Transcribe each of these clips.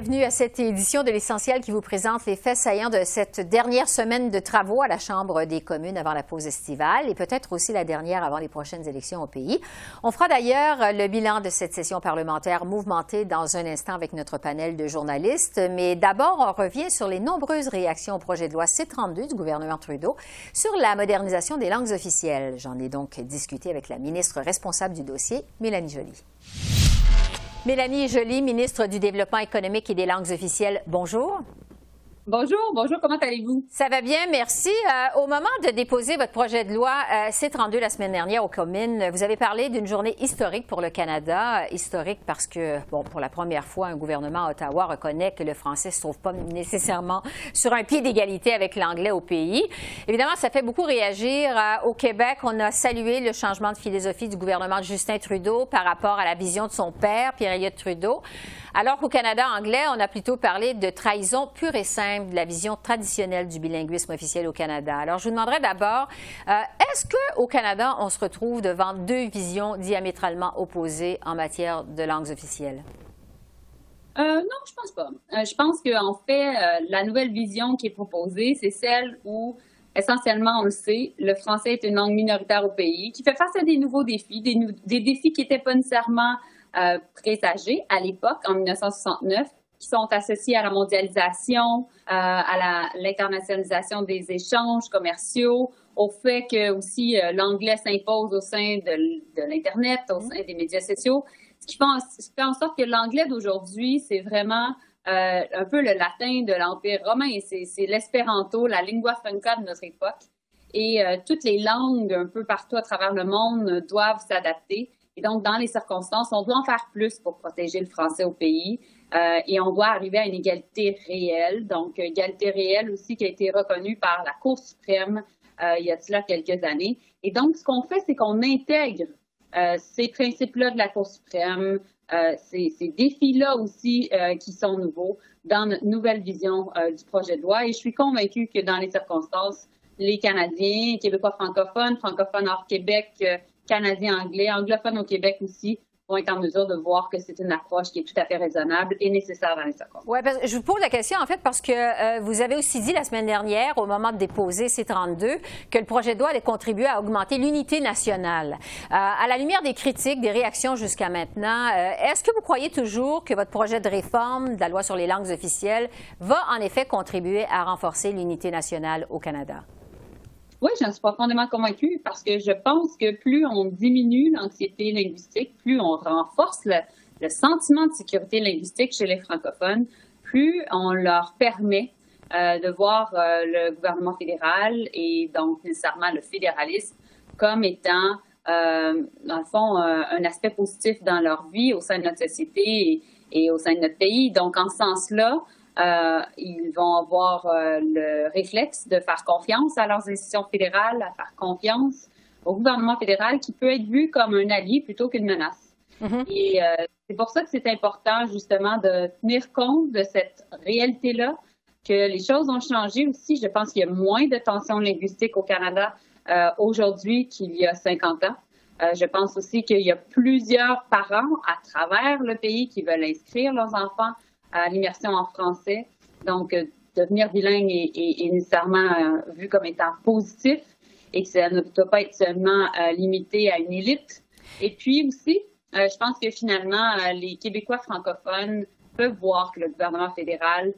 Bienvenue à cette édition de l'Essentiel qui vous présente les faits saillants de cette dernière semaine de travaux à la Chambre des communes avant la pause estivale et peut-être aussi la dernière avant les prochaines élections au pays. On fera d'ailleurs le bilan de cette session parlementaire mouvementée dans un instant avec notre panel de journalistes. Mais d'abord, on revient sur les nombreuses réactions au projet de loi C-32 du gouvernement Trudeau sur la modernisation des langues officielles. J'en ai donc discuté avec la ministre responsable du dossier, Mélanie Joly. Mélanie Joly, ministre du Développement économique et des langues officielles, bonjour. Bonjour, bonjour, comment allez-vous? Ça va bien, merci. Euh, au moment de déposer votre projet de loi euh, C-32 la semaine dernière aux communes, vous avez parlé d'une journée historique pour le Canada. Euh, historique parce que, bon, pour la première fois, un gouvernement à Ottawa reconnaît que le français ne se trouve pas nécessairement sur un pied d'égalité avec l'anglais au pays. Évidemment, ça fait beaucoup réagir. au Québec, on a salué le changement de philosophie du gouvernement de Justin Trudeau par rapport à la vision de son père, Pierre-Éliott Trudeau. Alors qu'au Canada anglais, on a plutôt parlé de trahison pure et simple de la vision traditionnelle du bilinguisme officiel au Canada. Alors, je vous demanderais d'abord, euh, est-ce qu'au Canada, on se retrouve devant deux visions diamétralement opposées en matière de langues officielles? Euh, non, je pense pas. Euh, je pense qu'en fait, la nouvelle vision qui est proposée, c'est celle où essentiellement, on le sait, le français est une langue minoritaire au pays, qui fait face à des nouveaux défis, des, défis qui n'étaient pas nécessairement euh, présagés à l'époque, en 1969, qui sont associés à la mondialisation, euh, à l'internationalisation des échanges commerciaux, au fait que aussi euh, l'anglais s'impose au sein de, l'Internet, au sein des médias sociaux, ce qui fait en, sorte que l'anglais d'aujourd'hui, c'est vraiment euh, un peu le latin de l'Empire romain, c'est l'espéranto, la lingua franca de notre époque. Et toutes les langues un peu partout à travers le monde doivent s'adapter. Et donc, dans les circonstances, on doit en faire plus pour protéger le français au pays. Euh, et on doit arriver à une égalité réelle. Donc, égalité réelle aussi qui a été reconnue par la Cour suprême euh, il y a cela quelques années. Et donc, ce qu'on fait, c'est qu'on intègre euh, ces principes-là de la Cour suprême, euh, ces, ces défis-là aussi euh, qui sont nouveaux dans notre nouvelle vision du projet de loi. Et je suis convaincue que dans les circonstances, les Canadiens, Québécois francophones, francophones hors Québec, canadien anglais, anglophone au Québec aussi, vont être en mesure de voir que c'est une approche qui est tout à fait raisonnable et nécessaire dans les circonstances. Oui, je vous pose la question en fait parce que euh, vous avez aussi dit la semaine dernière, au moment de déposer C-32, que le projet de loi allait contribuer à augmenter l'unité nationale. Euh, à la lumière des critiques, des réactions jusqu'à maintenant, euh, est-ce que vous croyez toujours que votre projet de réforme de la loi sur les langues officielles va en effet contribuer à renforcer l'unité nationale au Canada? Oui, j'en suis profondément convaincue parce que je pense que plus on diminue l'anxiété linguistique, plus on renforce le, sentiment de sécurité linguistique chez les francophones, plus on leur permet euh, de voir euh, le gouvernement fédéral et donc nécessairement le fédéralisme comme étant, euh, dans le fond, un aspect positif dans leur vie au sein de notre société et, et au sein de notre pays. Donc, en ce sens-là, euh, ils vont avoir euh, le réflexe de faire confiance à leurs institutions fédérales, à faire confiance au gouvernement fédéral qui peut être vu comme un allié plutôt qu'une menace. Mm-hmm. Et euh, c'est pour ça que c'est important justement de tenir compte de cette réalité-là, que les choses ont changé aussi. Je pense qu'il y a moins de tensions linguistiques au Canada aujourd'hui qu'il y a 50 ans. je pense aussi qu'il y a plusieurs parents à travers le pays qui veulent inscrire leurs enfants à l'immersion en français. Donc, euh, devenir bilingue est, nécessairement euh, vu comme étant positif et que ça ne doit pas être seulement euh, limité à une élite. Et puis aussi, je pense que finalement, les Québécois francophones peuvent voir que le gouvernement fédéral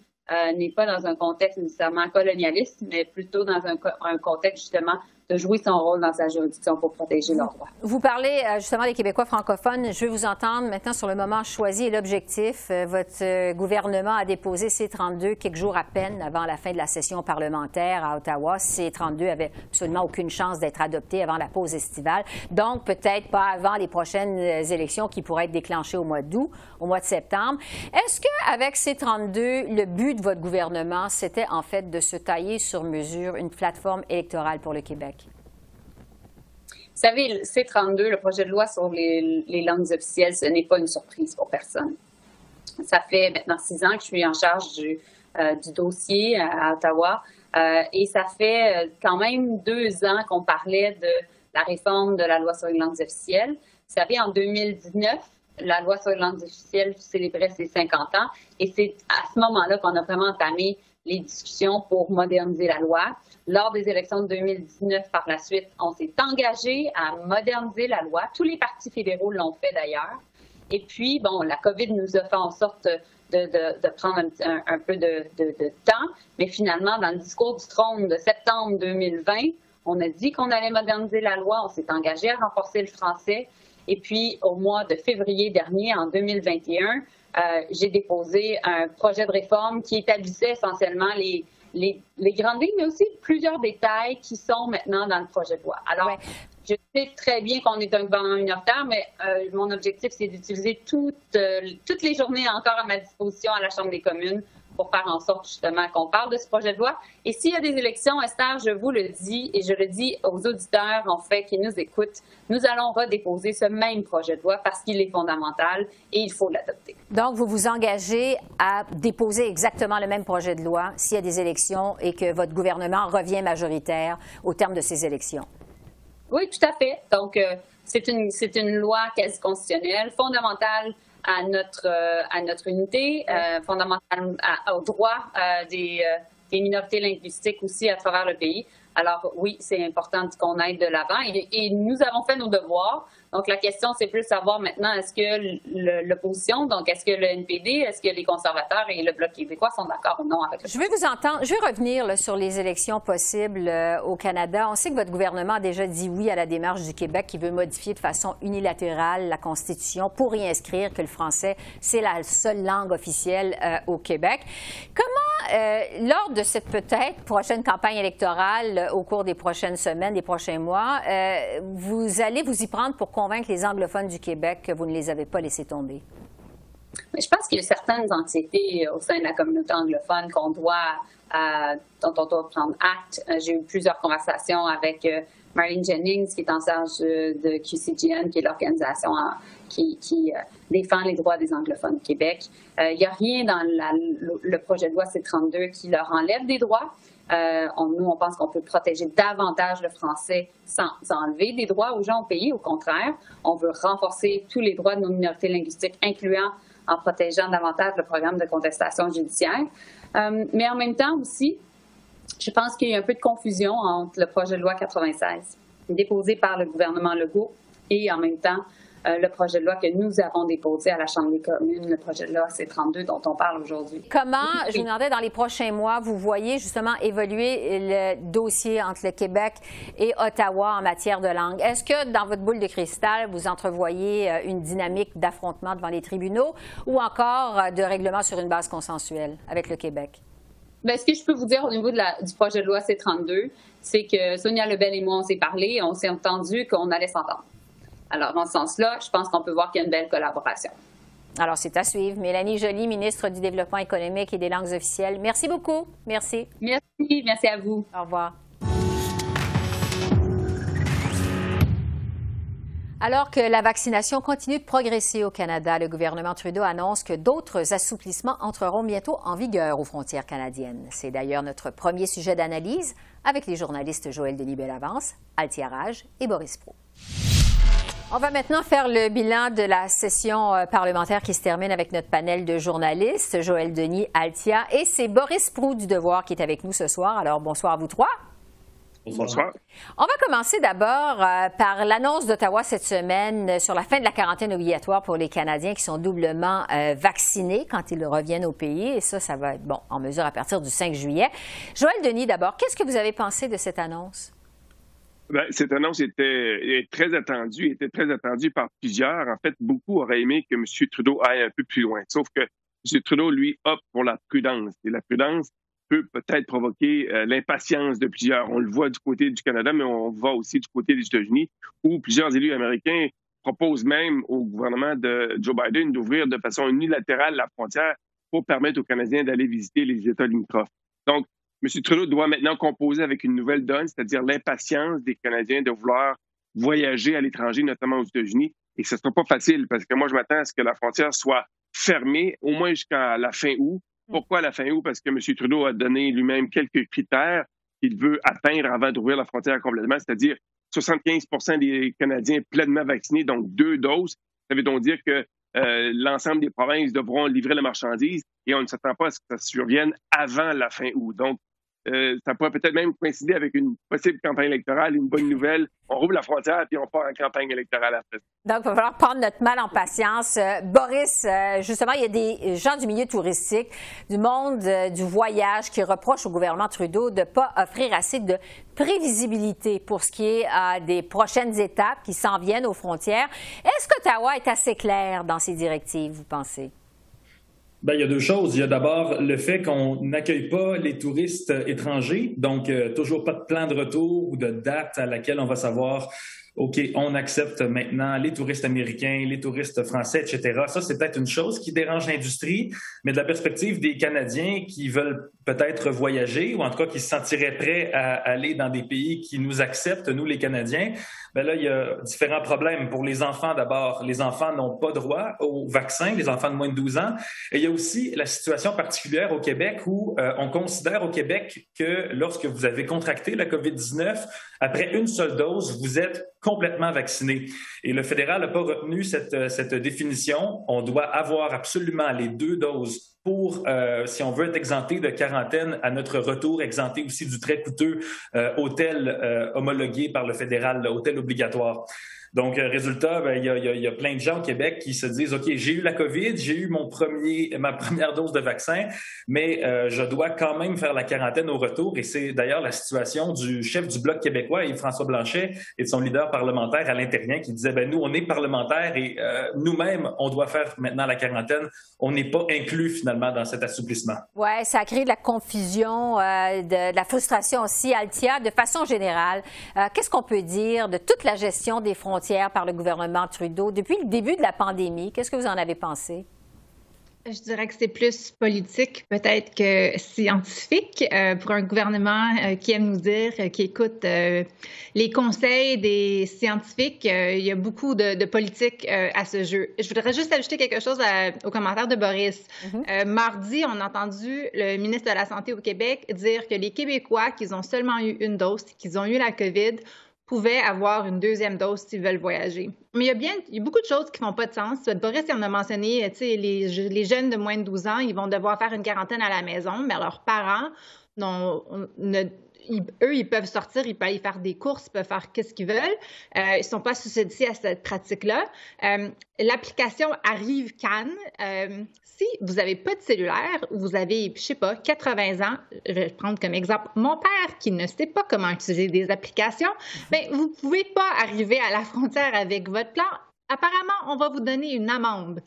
n'est pas dans un contexte nécessairement colonialiste, mais plutôt dans un, un contexte justement de jouer son rôle dans sa juridiction pour protéger leurs droits. Vous parlez euh, justement des Québécois francophones. Je vais vous entendre maintenant sur le moment choisi et l'objectif. Euh, votre euh, gouvernement a déposé C-32 quelques jours à peine avant la fin de la session parlementaire à Ottawa. C-32 avait absolument aucune chance d'être adopté avant la pause estivale. Donc, peut-être pas avant les prochaines élections qui pourraient être déclenchées au mois d'août, au mois de septembre. Est-ce qu'avec C-32, le but de votre gouvernement, c'était en fait de se tailler sur mesure une plateforme électorale pour le Québec? Vous savez, le C-32, le projet de loi sur les, langues officielles, ce n'est pas une surprise pour personne. Ça fait maintenant six ans que je suis en charge du, euh, dossier à Ottawa euh, et ça fait euh, quand même deux ans qu'on parlait de la réforme de la loi sur les langues officielles. Vous savez, en 2019, la loi sur les langues officielles célébrait ses 50 ans et c'est à ce moment-là qu'on a vraiment entamé les discussions pour moderniser la loi. Lors des élections de 2019, par la suite, on s'est engagé à moderniser la loi. Tous les partis fédéraux l'ont fait d'ailleurs. Et puis, bon, la COVID nous a fait en sorte de, prendre un, peu de, temps, mais finalement, dans le discours du trône de septembre 2020, on a dit qu'on allait moderniser la loi, on s'est engagé à renforcer le français. Et puis, au mois de février dernier, en 2021, euh, j'ai déposé un projet de réforme qui établissait essentiellement les, les, grandes lignes, mais aussi plusieurs détails qui sont maintenant dans le projet de loi. Alors, je sais très bien qu'on est un gouvernement minoritaire, mais euh, mon objectif, c'est d'utiliser toutes, euh, toutes les journées encore à ma disposition à la Chambre des communes pour faire en sorte justement qu'on parle de ce projet de loi. Et s'il y a des élections, Esther, je vous le dis et je le dis aux auditeurs en fait qui nous écoutent, nous allons redéposer ce même projet de loi parce qu'il est fondamental et il faut l'adopter. Donc, vous vous engagez à déposer exactement le même projet de loi s'il y a des élections et que votre gouvernement revient majoritaire au terme de ces élections. Oui, tout à fait. Donc, euh, c'est une, c'est une loi quasi constitutionnelle, fondamentale à notre, euh, à notre unité, euh, fondamentale au droit des, des minorités linguistiques aussi à travers le pays. Alors oui, c'est important qu'on aille de l'avant et, nous avons fait nos devoirs. Donc la question, c'est plus savoir maintenant, est-ce que l'opposition, donc est-ce que le NPD, est-ce que les conservateurs et le Bloc québécois sont d'accord ou non avec Je vais vous entendre. Je vais revenir sur les élections possibles euh, au Canada. On sait que votre gouvernement a déjà dit oui à la démarche du Québec qui veut modifier de façon unilatérale la Constitution pour y inscrire que le français, c'est la seule langue officielle euh, au Québec. Comment, euh, lors de cette peut-être prochaine campagne électorale, au cours des prochaines semaines, des prochains mois, euh, vous allez vous y prendre pour convaincre les anglophones du Québec que vous ne les avez pas laissés tomber? je pense qu'il y a certaines anxiétés au sein de la communauté anglophone qu'on doit, euh, dont on doit prendre acte. Euh, j'ai eu plusieurs conversations avec Marlene Jennings, qui est en charge de QCGN, qui est l'organisation qui, défend les droits des anglophones au Québec. Il n'y a rien dans le projet de loi C-32 qui leur enlève des droits. Euh, nous, on pense qu'on peut protéger davantage le français sans, enlever des droits aux gens au pays. Au contraire, on veut renforcer tous les droits de nos minorités linguistiques, incluant en protégeant davantage le programme de contestation judiciaire. Euh, mais en même temps aussi, je pense qu'il y a un peu de confusion entre le projet de loi 96 déposé par le gouvernement Legault et en même temps euh, le projet de loi que nous avons déposé à la Chambre des communes, le projet de loi C-32 dont on parle aujourd'hui. Comment, je vous demandais, dans les prochains mois, vous voyez justement évoluer le dossier entre le Québec et Ottawa en matière de langue? Est-ce que dans votre boule de cristal, vous entrevoyez euh, une dynamique d'affrontement devant les tribunaux ou encore euh, de règlement sur une base consensuelle avec le Québec? Bien, ce que je peux vous dire au niveau de la, du projet de loi C-32, c'est que Sonia Lebel et moi, on s'est parlé, on s'est entendu qu'on allait s'entendre. Alors, dans ce sens-là, je pense qu'on peut voir qu'il y a une belle collaboration. Alors, c'est à suivre. Mélanie Joly, ministre du Développement économique et des langues officielles. Merci beaucoup. Merci. Merci. Merci à vous. Au revoir. Alors que la vaccination continue de progresser au Canada, le gouvernement Trudeau annonce que d'autres assouplissements entreront bientôt en vigueur aux frontières canadiennes. C'est d'ailleurs notre premier sujet d'analyse avec les journalistes Joël Denis Bellavance, Altia Rage et Boris Pro. On va maintenant faire le bilan de la session euh, parlementaire qui se termine avec notre panel de journalistes, Joël Denis, Altia, et c'est Boris Prou du Devoir qui est avec nous ce soir. Alors, bonsoir à vous trois. Bonsoir. On va commencer d'abord euh, par l'annonce d'Ottawa cette semaine sur la fin de la quarantaine obligatoire pour les Canadiens qui sont doublement euh, vaccinés quand ils reviennent au pays. Et ça, ça va être bon en mesure à partir du 5 juillet. Joël Denis, d'abord, qu'est-ce que vous avez pensé de cette annonce? Ben, cette annonce était très attendue, était très attendue par plusieurs. En fait, beaucoup auraient aimé que M. Trudeau aille un peu plus loin. Sauf que M. Trudeau, lui, opte pour la prudence. Et la prudence peut peut-être provoquer euh, l'impatience de plusieurs. On le voit du côté du Canada, mais on voit aussi du côté des États-Unis, où plusieurs élus américains proposent même au gouvernement de Joe Biden d'ouvrir de façon unilatérale la frontière pour permettre aux Canadiens d'aller visiter les États limitrophes. Donc, M. Trudeau doit maintenant composer avec une nouvelle donne, c'est-à-dire l'impatience des Canadiens de vouloir voyager à l'étranger, notamment aux États-Unis. Et ce ne sera pas facile parce que moi, je m'attends à ce que la frontière soit fermée au moins jusqu'à la fin août. Mm. Pourquoi la fin août? Parce que M. Trudeau a donné lui-même quelques critères qu'il veut atteindre avant d'ouvrir la frontière complètement, c'est-à-dire 75% des Canadiens pleinement vaccinés, donc deux doses. Ça veut donc dire que euh, l'ensemble des provinces devront livrer la marchandise et on ne s'attend pas à ce que ça survienne avant la fin août. Donc, euh, ça pourrait peut-être même coïncider avec une possible campagne électorale, une bonne nouvelle. On rouvre la frontière puis on part en campagne électorale après. Donc, il va falloir prendre notre mal en patience. Euh, Boris, euh, justement, il y a des gens du milieu touristique, du monde du voyage qui reprochent au gouvernement Trudeau de ne pas offrir assez de prévisibilité pour ce qui est des prochaines étapes qui s'en viennent aux frontières. Est-ce qu'Ottawa est assez clair dans ses directives, vous pensez? Ben, il y a deux choses. Il y a d'abord le fait qu'on n'accueille pas les touristes étrangers, donc euh, toujours pas de plan de retour ou de date à laquelle on va savoir OK, on accepte maintenant les touristes américains, les touristes français, etc. Ça, c'est peut-être une chose qui dérange l'industrie, mais de la perspective des Canadiens qui veulent peut-être voyager ou en tout cas qui se sentiraient prêts à aller dans des pays qui nous acceptent, nous les Canadiens, ben là, il y a différents problèmes. Pour les enfants, d'abord, les enfants n'ont pas droit au vaccin, les enfants de moins de 12 ans. Et il y a aussi la situation particulière au Québec où euh, on considère au Québec que lorsque vous avez contracté la COVID-19, après une seule dose, vous êtes complètement vacciné. Et le fédéral n'a pas retenu cette, euh, cette définition. On doit avoir absolument les deux doses pour, euh, si on veut être exempté de quarantaine à notre retour, exempté aussi du très coûteux euh, hôtel euh, homologué par le fédéral, l'hôtel obligatoire. Donc, euh, résultat, ben, il, y a, plein de gens au Québec qui se disent, OK, j'ai eu la COVID, j'ai eu mon premier, ma première dose de vaccin, mais euh, je dois quand même faire la quarantaine au retour. Et c'est d'ailleurs la situation du chef du Bloc québécois, Yves-François Blanchet, et de son leader parlementaire, Alain Terrien, qui disait, ben, nous, on est parlementaires et euh, nous-mêmes, on doit faire maintenant la quarantaine. On n'est pas inclus finalement dans cet assouplissement. Oui, ça a créé de la confusion, de, de, la frustration aussi. Altia, de façon générale, qu'est-ce qu'on peut dire de toute la gestion des frontières? Par le gouvernement Trudeau depuis le début de la pandémie. Qu'est-ce que vous en avez pensé? Je dirais que c'est plus politique peut-être que scientifique euh, pour un gouvernement euh, qui aime nous dire, euh, qui écoute les conseils des scientifiques. il y a beaucoup de, politique à ce jeu. Je voudrais juste ajouter quelque chose au commentaire de Boris. Mm-hmm. mardi, on a entendu le ministre de la Santé au Québec dire que les Québécois qui ont seulement eu une dose, qu'ils ont eu la COVID, pouvaient avoir une deuxième dose s'ils veulent voyager. Mais il y a bien beaucoup de choses qui font pas de sens. Boris en a mentionné, les, les jeunes de moins de 12 ans, ils vont devoir faire une quarantaine à la maison, mais leurs parents ne, eux, ils peuvent sortir, ils peuvent aller faire des courses, ils peuvent faire ce qu'ils veulent. Euh, ils ne sont pas susceptibles à cette pratique-là. Euh, l'application Arrive Cannes. Euh, si vous n'avez pas de cellulaire, vous avez, je sais pas, 80 ans, je vais prendre comme exemple mon père qui ne sait pas comment utiliser des applications, bien, vous ne pouvez pas arriver à la frontière avec votre plan. Apparemment, on va vous donner une amende.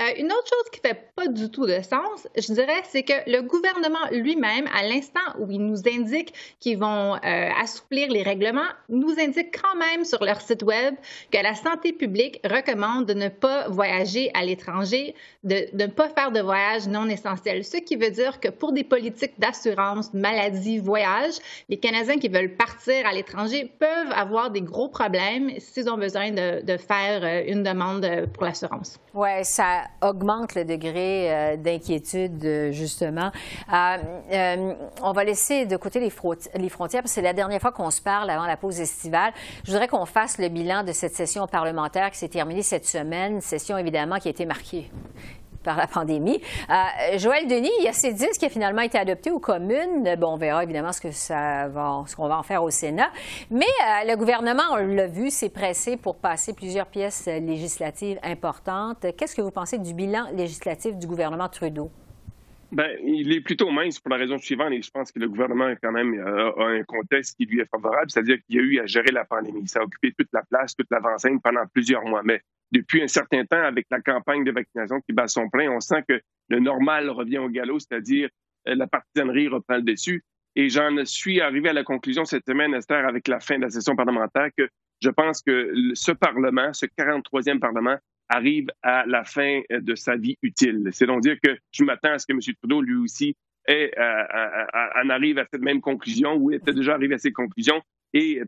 Euh, une autre chose qui fait pas du tout de sens, je dirais, c'est que le gouvernement lui-même, à l'instant où il nous indique qu'ils vont euh, assouplir les règlements, nous indique quand même sur leur site web que la santé publique recommande de ne pas voyager à l'étranger, de, ne pas faire de voyages non essentiels. Ce qui veut dire que pour des politiques d'assurance, maladie, voyage, les Canadiens qui veulent partir à l'étranger peuvent avoir des gros problèmes s'ils ont besoin de, de faire euh, une demande pour l'assurance. Oui, ça augmente le degré euh, d'inquiétude, euh, justement. Euh, on va laisser de côté les, les frontières, parce que c'est la dernière fois qu'on se parle avant la pause estivale. Je voudrais qu'on fasse le bilan de cette session parlementaire qui s'est terminée cette semaine, session évidemment qui a été marquée par la pandémie. Euh, Joël Denis, il y a ces 10 qui a finalement été adopté aux communes. Bon, on verra évidemment ce qu'on va en faire au Sénat. Mais euh, le gouvernement, on l'a vu, s'est pressé pour passer plusieurs pièces législatives importantes. Qu'est-ce que vous pensez du bilan législatif du gouvernement Trudeau? Bien, il est plutôt mince pour la raison suivante, et je pense que le gouvernement quand même euh, a un contexte qui lui est favorable, c'est-à-dire qu'il y a eu à gérer la pandémie. Ça a occupé toute la place, toute l'avant-scène pendant plusieurs mois. Mais depuis un certain temps, avec la campagne de vaccination qui bat son plein, on sent que le normal revient au galop, c'est-à-dire euh, la partisanerie reprend le dessus. Et j'en suis arrivé à la conclusion cette semaine, Esther, avec la fin de la session parlementaire, que je pense que ce Parlement, ce 43e Parlement, arrive à la fin de sa vie utile. C'est donc dire que je m'attends à ce que M. Trudeau, lui aussi, ait, en arrive à cette même conclusion ou était déjà arrivé à ces conclusions et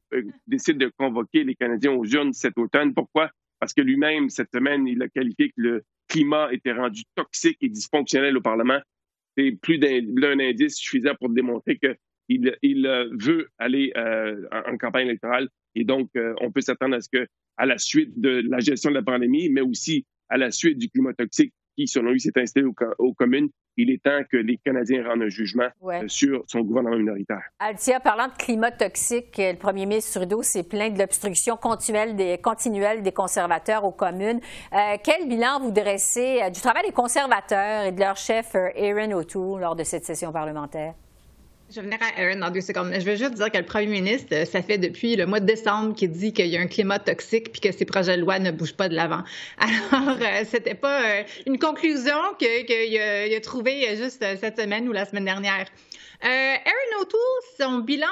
décide de convoquer les Canadiens aux urnes cet automne. Pourquoi? Parce que lui-même, cette semaine, il a qualifié que le climat était rendu toxique et dysfonctionnel au Parlement. C'est plus d'un indice suffisant pour démontrer qu'il il veut aller euh, en, campagne électorale. Et donc, euh, on peut s'attendre à ce que, à la suite de la gestion de la pandémie, mais aussi à la suite du climat toxique qui, selon lui, s'est installé aux, communes, il est temps que les Canadiens rendent un jugement euh, sur son gouvernement minoritaire. Altia, parlant de climat toxique, le premier ministre Trudeau s'est plaint de l'obstruction continuelle des, continuelle des conservateurs aux communes. Euh, quel bilan vous dressez euh, du travail des conservateurs et de leur chef Aaron O'Toole lors de cette session parlementaire? Je vais venir à Aaron dans deux secondes. Je veux juste dire que le premier ministre, ça fait depuis le mois de décembre qu'il dit qu'il y a un climat toxique puis que ses projets de loi ne bougent pas de l'avant. Alors, euh, c'était pas euh, une conclusion qu'il a, trouvée juste cette semaine ou la semaine dernière. Euh, Aaron O'Toole, son bilan,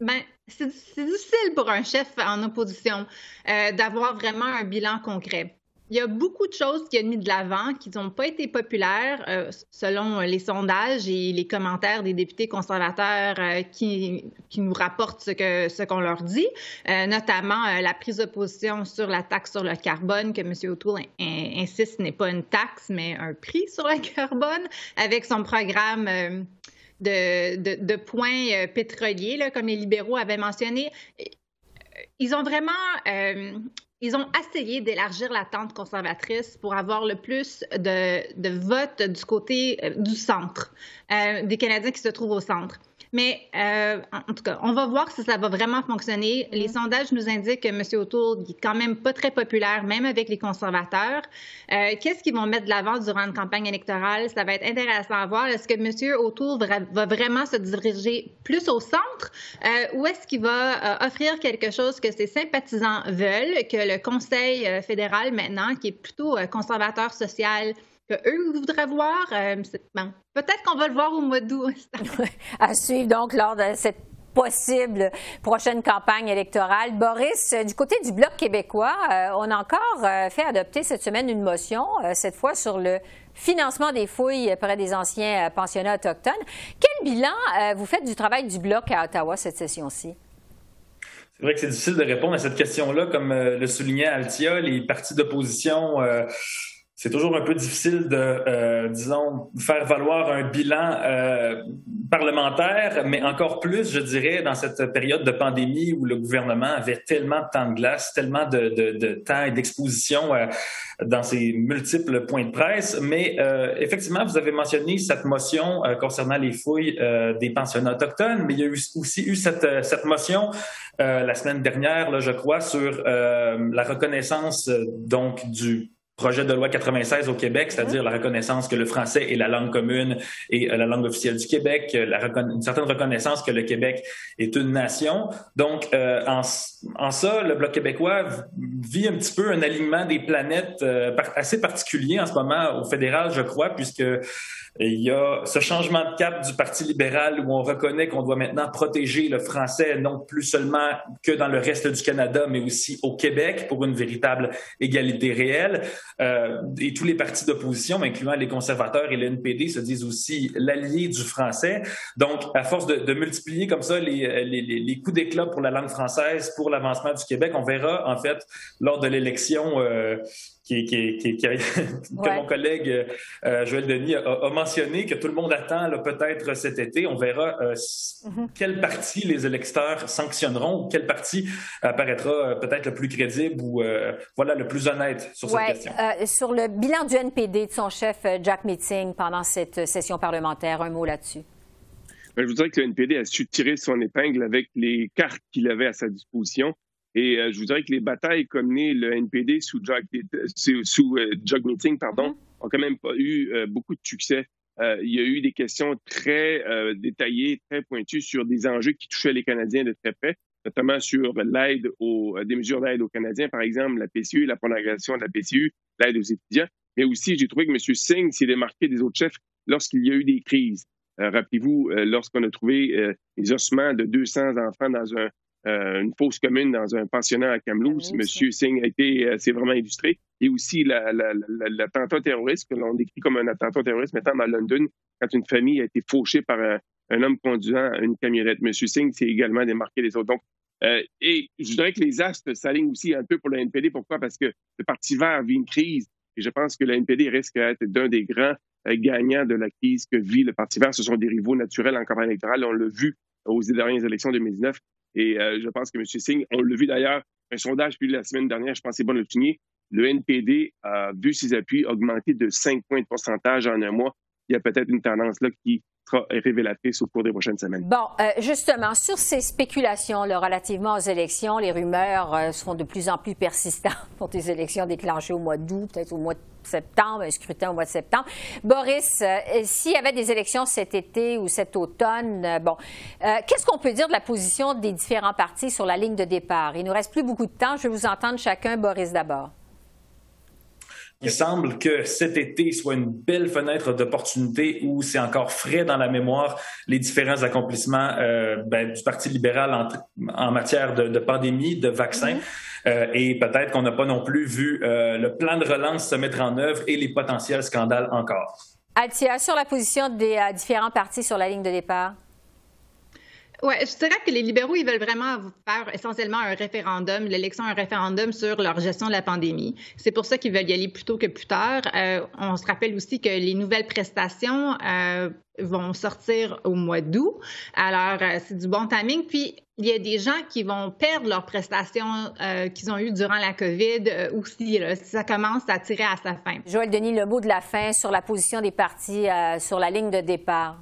ben, c'est difficile pour un chef en opposition d'avoir vraiment un bilan concret. Il y a beaucoup de choses qui ont mis de l'avant qui n'ont pas été populaires euh, selon les sondages et les commentaires des députés conservateurs euh, qui, nous rapportent ce qu'on leur dit, euh, notamment la prise de position sur la taxe sur le carbone que M. O'Toole insiste n'est pas une taxe mais un prix sur le carbone avec son programme de, points pétroliers, comme les libéraux avaient mentionné. Ils ont vraiment ils ont essayé d'élargir la tente conservatrice pour avoir le plus de, de votes du côté euh, du centre, euh, des Canadiens qui se trouvent au centre. Mais euh, en tout cas, on va voir si ça va vraiment fonctionner. Les sondages nous indiquent que M. O'Toole est quand même pas très populaire, même avec les conservateurs. Euh, qu'est-ce qu'ils vont mettre de l'avant durant une campagne électorale? Ça va être intéressant à voir. Est-ce que M. O'Toole va vraiment se diriger plus au centre euh, ou est-ce qu'il va offrir quelque chose que ses sympathisants veulent, que le Conseil fédéral maintenant, qui est plutôt conservateur social, qu'eux voudraient voir. Euh, peut-être qu'on va le voir au mois d'août. à suivre donc lors de cette possible prochaine campagne électorale. Boris, euh, du côté du Bloc québécois, euh, on a encore fait adopter cette semaine une motion, cette fois sur le financement des fouilles près des anciens pensionnats autochtones. Quel bilan vous faites du travail du Bloc à Ottawa cette session-ci? C'est vrai que c'est difficile de répondre à cette question-là. Comme le soulignait Altia, les partis d'opposition c'est toujours un peu difficile de, euh, disons, faire valoir un bilan euh, parlementaire, mais encore plus, je dirais, dans cette période de pandémie où le gouvernement avait tellement de temps de glace, tellement de, de, temps et d'exposition euh, dans ses multiples points de presse. Mais euh, effectivement, vous avez mentionné cette motion concernant les fouilles des pensionnats autochtones, mais il y a eu, aussi eu cette, cette motion la semaine dernière, là, je crois, sur la reconnaissance donc du projet de loi 96 au Québec, c'est-à-dire la reconnaissance que le français est la langue commune et euh, la langue officielle du Québec, euh, la une certaine reconnaissance que le Québec est une nation. Donc, euh, en, en, ça, le Bloc québécois vit un petit peu un alignement des planètes assez particulier en ce moment au fédéral, je crois, puisque il y a ce changement de cap du Parti libéral où on reconnaît qu'on doit maintenant protéger le français, non plus seulement que dans le reste du Canada, mais aussi au Québec pour une véritable égalité réelle. Euh, et tous les partis d'opposition, incluant les conservateurs et le NPD, se disent aussi l'allié du français. Donc, à force de, de multiplier comme ça les, les, les coups d'éclat pour la langue française, pour l'avancement du Québec, on verra en fait lors de l'élection euh, qui, qui, qui, que mon collègue euh, Joël Denis a, mentionné, que tout le monde attend peut-être cet été. On verra euh, mm-hmm. quelle partie les électeurs sanctionneront, quelle partie apparaîtra euh, peut-être le plus crédible ou voilà le plus honnête sur cette question. sur le bilan du NPD de son chef Jack Meeting pendant cette session parlementaire, un mot là-dessus. Ben, je vous dirais que le NPD a su tirer son épingle avec les cartes qu'il avait à sa disposition. Et euh, je vous dirais que les batailles comme menées le NPD sous Jog, sous, euh, Meeting pardon, mm-hmm. ont quand même pas eu euh, beaucoup de succès. il y a eu des questions très détaillées, très pointues sur des enjeux qui touchaient les Canadiens de très près, notamment sur l'aide aux des mesures d'aide aux Canadiens, par exemple la PCU, la prolongation de la PCU, l'aide aux étudiants. Mais aussi, j'ai trouvé que M. Singh s'est démarqué des autres chefs lorsqu'il y a eu des crises. Rappelez-vous, lorsqu'on a trouvé les ossements de 200 enfants dans un une fausse commune dans un pensionnat à Kamloops. Monsieur Singh a été, c'est vraiment illustré. Et aussi l'attentat terroriste que l'on décrit comme un attentat terroriste maintenant à London, quand une famille a été fauchée par un, homme conduisant une camionnette. Monsieur Singh s'est également démarqué des autres. Donc, et je dirais que les astres s'alignent aussi un peu pour le NPD. Pourquoi? Parce que le Parti vert vit une crise et je pense que le NPD risque d'être d'un des grands euh, gagnants de la crise que vit le Parti vert. Ce sont des rivaux naturels en campagne électorale. On l'a vu aux dernières élections de 2019. Et euh, je pense que M. Singh, on l'a vu d'ailleurs, un sondage publié la semaine dernière, je pense que c'est bon le souligner, le NPD a vu ses appuis augmenter de 5 points de pourcentage en un mois. Il y a peut-être une tendance là qui sera révélatrice au cours des prochaines semaines. Bon, euh, justement, sur ces spéculations là, relativement aux élections, les rumeurs euh, seront de plus en plus persistantes pour des élections déclenchées au mois d'août, peut-être au mois de septembre, un scrutin au mois de septembre. Boris, euh, s'il y avait des élections cet été ou cet automne, bon, qu'est-ce qu'on peut dire de la position des différents partis sur la ligne de départ? Il nous reste plus beaucoup de temps. Je vais vous entendre chacun. Boris d'abord. Il semble que cet été soit une belle fenêtre d'opportunité où c'est encore frais dans la mémoire les différents accomplissements euh, ben, du Parti libéral en, matière de, pandémie, de vaccins. Mm-hmm. Euh, et peut-être qu'on n'a pas non plus vu euh, le plan de relance se mettre en œuvre et les potentiels scandales encore. Altia, sur la position des différents partis sur la ligne de départ? Oui, je dirais que les libéraux, ils veulent vraiment faire essentiellement un référendum, l'élection, un référendum sur leur gestion de la pandémie. C'est pour ça qu'ils veulent y aller plus tôt que plus tard. Euh, on se rappelle aussi que les nouvelles prestations euh, vont sortir au mois d'août. Alors, euh, c'est du bon timing. Puis, il y a des gens qui vont perdre leurs prestations qu'ils ont eues durant la COVID aussi. si ça commence à tirer à sa fin. Joël Denis, le mot de la fin sur la position des partis sur la ligne de départ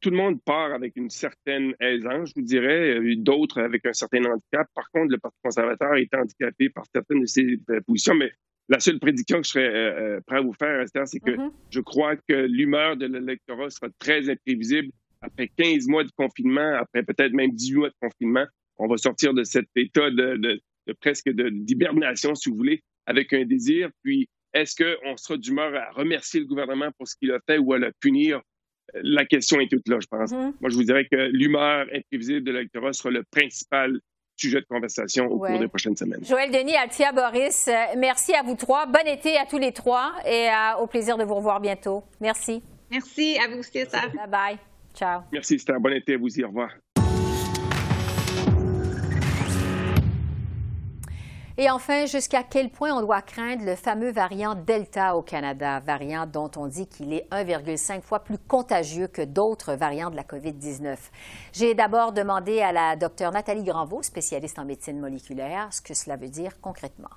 tout le monde part avec une certaine aisance, je vous dirais, euh, d'autres avec un certain handicap. Par contre, le Parti conservateur est handicapé par certaines de ses euh, positions, mais la seule prédiction que je serais euh, prêt à vous faire, Esther, c'est que mm-hmm. je crois que l'humeur de l'électorat sera très imprévisible. Après 15 mois de confinement, après peut-être même 18 mois de confinement, on va sortir de cet état de, de, de presque d'hibernation, si vous voulez, avec un désir. Puis, est-ce qu'on sera d'humeur à remercier le gouvernement pour ce qu'il a fait ou à le punir? La question est toute là, je pense. Mm-hmm. Moi, je vous dirais que l'humeur imprévisible de l'électorat sera le principal sujet de conversation au cours des prochaines semaines. Joël Denis, Altia Boris, euh, merci à vous trois. Bon été à tous les trois et euh, au plaisir de vous revoir bientôt. Merci. Merci à vous aussi. Bye bye. Ciao. Merci, Esther. Bon été à vous aussi. Au revoir. Et enfin, jusqu'à quel point on doit craindre le fameux variant Delta au Canada, variant dont on dit qu'il est 1,5 fois plus contagieux que d'autres variants de la COVID-19. J'ai d'abord demandé à la docteure Nathalie Granvaux, spécialiste en médecine moléculaire, ce que cela veut dire concrètement.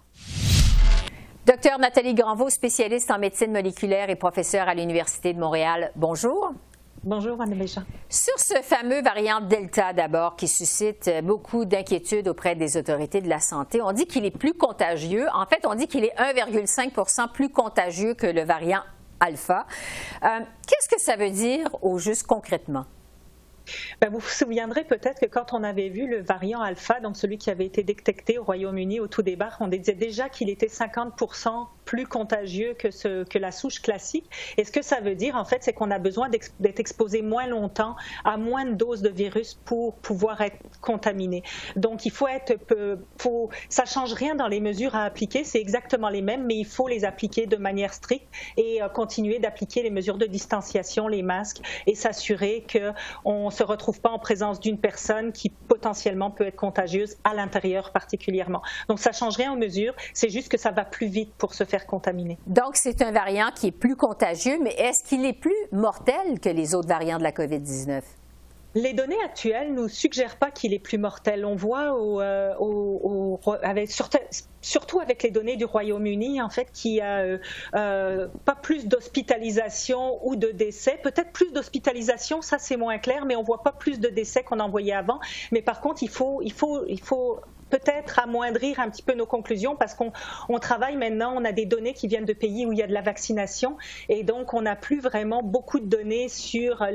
Docteur Nathalie Granvaux, spécialiste en médecine moléculaire et professeure à l'Université de Montréal. Bonjour. Bonjour, Anne Méchant. Sur ce fameux variant Delta, d'abord, qui suscite beaucoup d'inquiétudes auprès des autorités de la santé, on dit qu'il est plus contagieux. En fait, on dit qu'il est 1,5 plus contagieux que le variant Alpha. Euh, qu'est-ce que ça veut dire au juste concrètement? Ben, vous vous souviendrez peut-être que quand on avait vu le variant alpha, donc celui qui avait été détecté au Royaume-Uni au tout départ, on disait déjà qu'il était 50 plus contagieux que, la souche classique. Et ce que ça veut dire, en fait, c'est qu'on a besoin d'être exposé moins longtemps à moins de doses de virus pour pouvoir être contaminé. Donc, il faut être, faut, ça change rien dans les mesures à appliquer, c'est exactement les mêmes, mais il faut les appliquer de manière stricte et euh, continuer d'appliquer les mesures de distanciation, les masques, et s'assurer qu'on se retrouve pas en présence d'une personne qui potentiellement peut être contagieuse à l'intérieur particulièrement. Donc, ça change rien aux mesures, c'est juste que ça va plus vite pour se faire contaminer. Donc, c'est un variant qui est plus contagieux, mais est-ce qu'il est plus mortel que les autres variants de la COVID-19? Les données actuelles nous suggèrent pas qu'il est plus mortel. On voit au, euh, avec, surtout avec les données du Royaume-Uni, en fait, qu'il n'y a euh, euh, pas plus d'hospitalisation ou de décès. Peut-être plus d'hospitalisation, ça c'est moins clair, mais on voit pas plus de décès qu'on en voyait avant. Mais par contre, il faut, il faut, il faut peut-être amoindrir un petit peu nos conclusions parce qu'on travaille maintenant, on a des données qui viennent de pays où il y a de la vaccination et donc on n'a plus vraiment beaucoup de données sur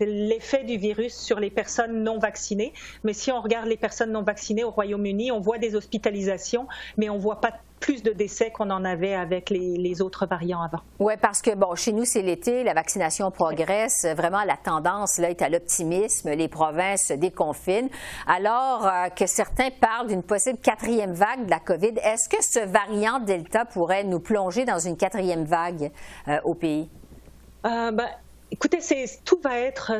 l'effet du virus sur les personnes non vaccinées. Mais si on regarde les personnes non vaccinées au Royaume-Uni, on voit des hospitalisations, mais on ne voit pas plus de décès qu'on en avait avec les, autres variants avant. Oui, parce que, bon, chez nous, c'est l'été, la vaccination progresse. Vraiment, la tendance, là, est à l'optimisme. Les provinces se déconfinent. Alors euh, que certains parlent d'une possible quatrième vague de la COVID, est-ce que ce variant Delta pourrait nous plonger dans une quatrième vague euh, au pays? Euh, ben, écoutez, tout va être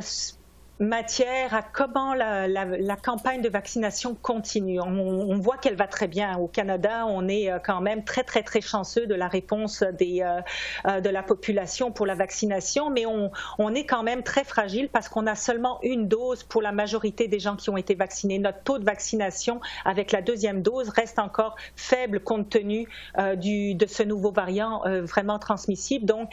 matière à comment la, campagne de vaccination continue. On, voit qu'elle va très bien. Au Canada, on est euh, quand même très, très, très chanceux de la réponse des, euh, euh, de la population pour la vaccination, mais on, on est quand même très fragile parce qu'on a seulement une dose pour la majorité des gens qui ont été vaccinés. Notre taux de vaccination avec la deuxième dose reste encore faible compte tenu du, de ce nouveau variant vraiment transmissible. Donc,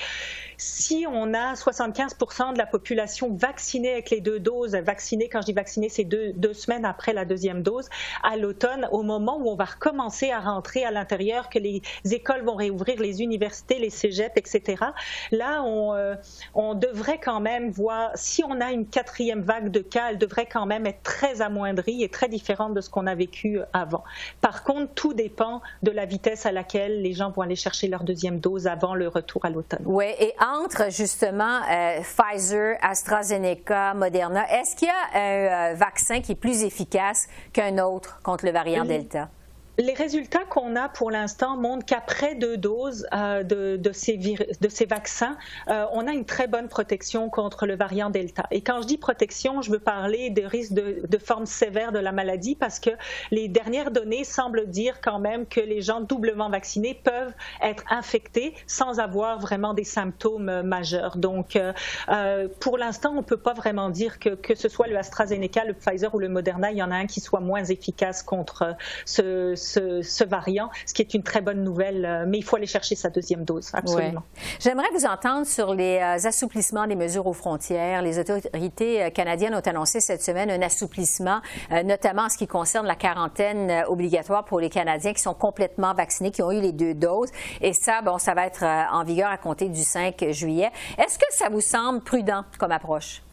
si on a 75% de la population vaccinée avec les deux doses vaccinées, quand je dis vaccinées, c'est deux, deux, semaines après la deuxième dose, à l'automne, au moment où on va recommencer à rentrer à l'intérieur, que les écoles vont réouvrir, les universités, les cégeps, etc. Là, on, euh, on devrait quand même voir, si on a une quatrième vague de cas, elle devrait quand même être très amoindrie et très différente de ce qu'on a vécu avant. Par contre, tout dépend de la vitesse à laquelle les gens vont aller chercher leur deuxième dose avant le retour à l'automne. Entre justement euh, Pfizer, AstraZeneca, Moderna, est-ce qu'il y a un euh, vaccin qui est plus efficace qu'un autre contre le variant Delta? Les résultats qu'on a pour l'instant montrent qu'après deux doses euh, de, de, ces de, ces vaccins, euh, on a une très bonne protection contre le variant Delta. Et quand je dis protection, je veux parler des risques de, de forme sévère de la maladie parce que les dernières données semblent dire quand même que les gens doublement vaccinés peuvent être infectés sans avoir vraiment des symptômes majeurs. Donc, euh, pour l'instant, on ne peut pas vraiment dire que, que ce soit le AstraZeneca, le Pfizer ou le Moderna, il y en a un qui soit moins efficace contre ce ce, variant, ce qui est une très bonne nouvelle, euh, mais il faut aller chercher sa deuxième dose, absolument. J'aimerais vous entendre sur les euh, assouplissements des mesures aux frontières. Les autorités euh, canadiennes ont annoncé cette semaine un assouplissement, notamment en ce qui concerne la quarantaine obligatoire pour les Canadiens qui sont complètement vaccinés, qui ont eu les deux doses. Et ça, bon, ça va être en vigueur à compter du 5 juillet. Est-ce que ça vous semble prudent comme approche?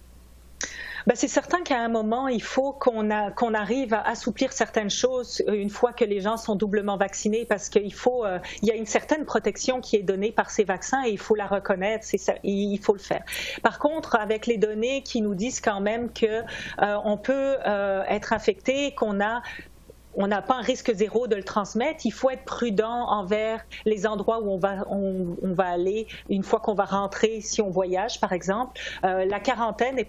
Ben, c'est certain qu'à un moment, il faut qu'on arrive à assouplir certaines choses euh, une fois que les gens sont doublement vaccinés parce qu'il euh, y a une certaine protection qui est donnée par ces vaccins et il faut la reconnaître, il faut le faire. Par contre, avec les données qui nous disent quand même que euh, peut être infecté, qu'on a on n'a pas un risque zéro de le transmettre. Il faut être prudent envers les endroits où on va, on, va aller une fois qu'on va rentrer, si on voyage, par exemple. la quarantaine est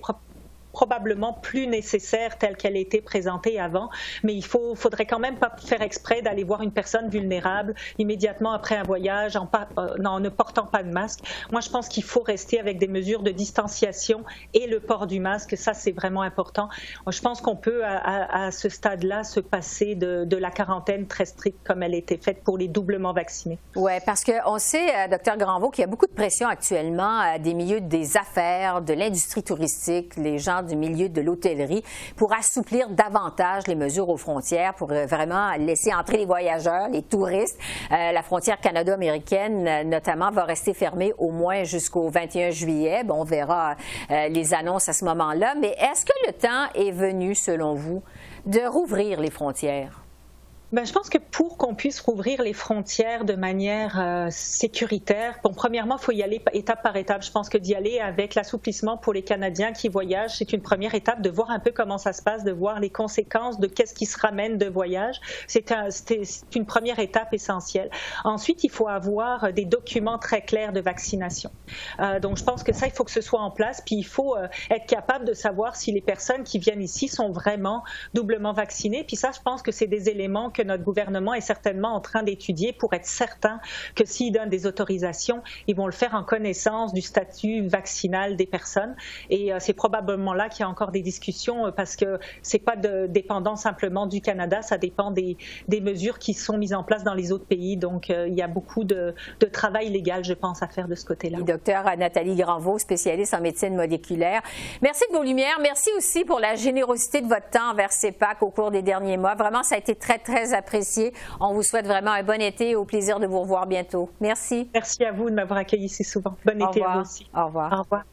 probablement plus nécessaire telle qu'elle était présentée avant, mais il faut, faudrait quand même pas faire exprès d'aller voir une personne vulnérable immédiatement après un voyage en, euh, en ne portant pas de masque. Moi, je pense qu'il faut rester avec des mesures de distanciation et le port du masque. Ça, c'est vraiment important. Je pense qu'on peut, à, ce stade-là, se passer de, la quarantaine très stricte comme elle était faite pour les doublement vaccinés. Oui, parce qu'on sait, euh, docteur Granvaux, qu'il y a beaucoup de pression actuellement à des milieux des affaires, de l'industrie touristique, les gens du milieu de l'hôtellerie pour assouplir davantage les mesures aux frontières, pour euh, vraiment laisser entrer les voyageurs, les touristes. Euh, la frontière canado-américaine, euh, notamment, va rester fermée au moins jusqu'au 21 juillet. Bon, on verra les annonces à ce moment-là. Mais est-ce que le temps est venu, selon vous, de rouvrir les frontières? Ben, je pense que pour qu'on puisse rouvrir les frontières de manière euh, sécuritaire, bon, premièrement, il faut y aller étape par étape. Je pense que d'y aller avec l'assouplissement pour les Canadiens qui voyagent, c'est une première étape de voir un peu comment ça se passe, de voir les conséquences de qu'est-ce qui se ramène de voyage. C'est un, une première étape essentielle. Ensuite, il faut avoir des documents très clairs de vaccination. Euh, donc, je pense que ça, il faut que ce soit en place. Puis, il faut euh, être capable de savoir si les personnes qui viennent ici sont vraiment doublement vaccinées. Puis ça, je pense que c'est des éléments que notre gouvernement est certainement en train d'étudier pour être certain que s'ils donnent des autorisations, ils vont le faire en connaissance du statut vaccinal des personnes. Et euh, c'est probablement là qu'il y a encore des discussions euh, parce que c'est pas de, dépendant simplement du Canada, ça dépend des, des, mesures qui sont mises en place dans les autres pays. Donc euh, il y a beaucoup de, de, travail légal, je pense, à faire de ce côté-là. Docteur Nathalie Granvaux, spécialiste en médecine moléculaire. Merci de vos lumières. Merci aussi pour la générosité de votre temps envers CEPAC au cours des derniers mois. Vraiment, ça a été très, très apprécié. On vous souhaite vraiment un bon été et au plaisir de vous revoir bientôt. Merci. Merci à vous de m'avoir accueilli si souvent. Bon été à vous aussi. Au revoir. Au revoir.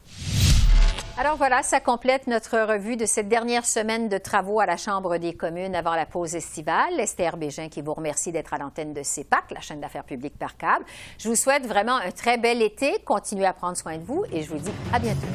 Alors voilà, ça complète notre revue de cette dernière semaine de travaux à la Chambre des communes avant la pause estivale. Esther Bégin qui vous remercie d'être à l'antenne de CEPAC, la chaîne d'affaires publiques par câble. Je vous souhaite vraiment un très bel été. Continuez à prendre soin de vous et je vous dis à bientôt.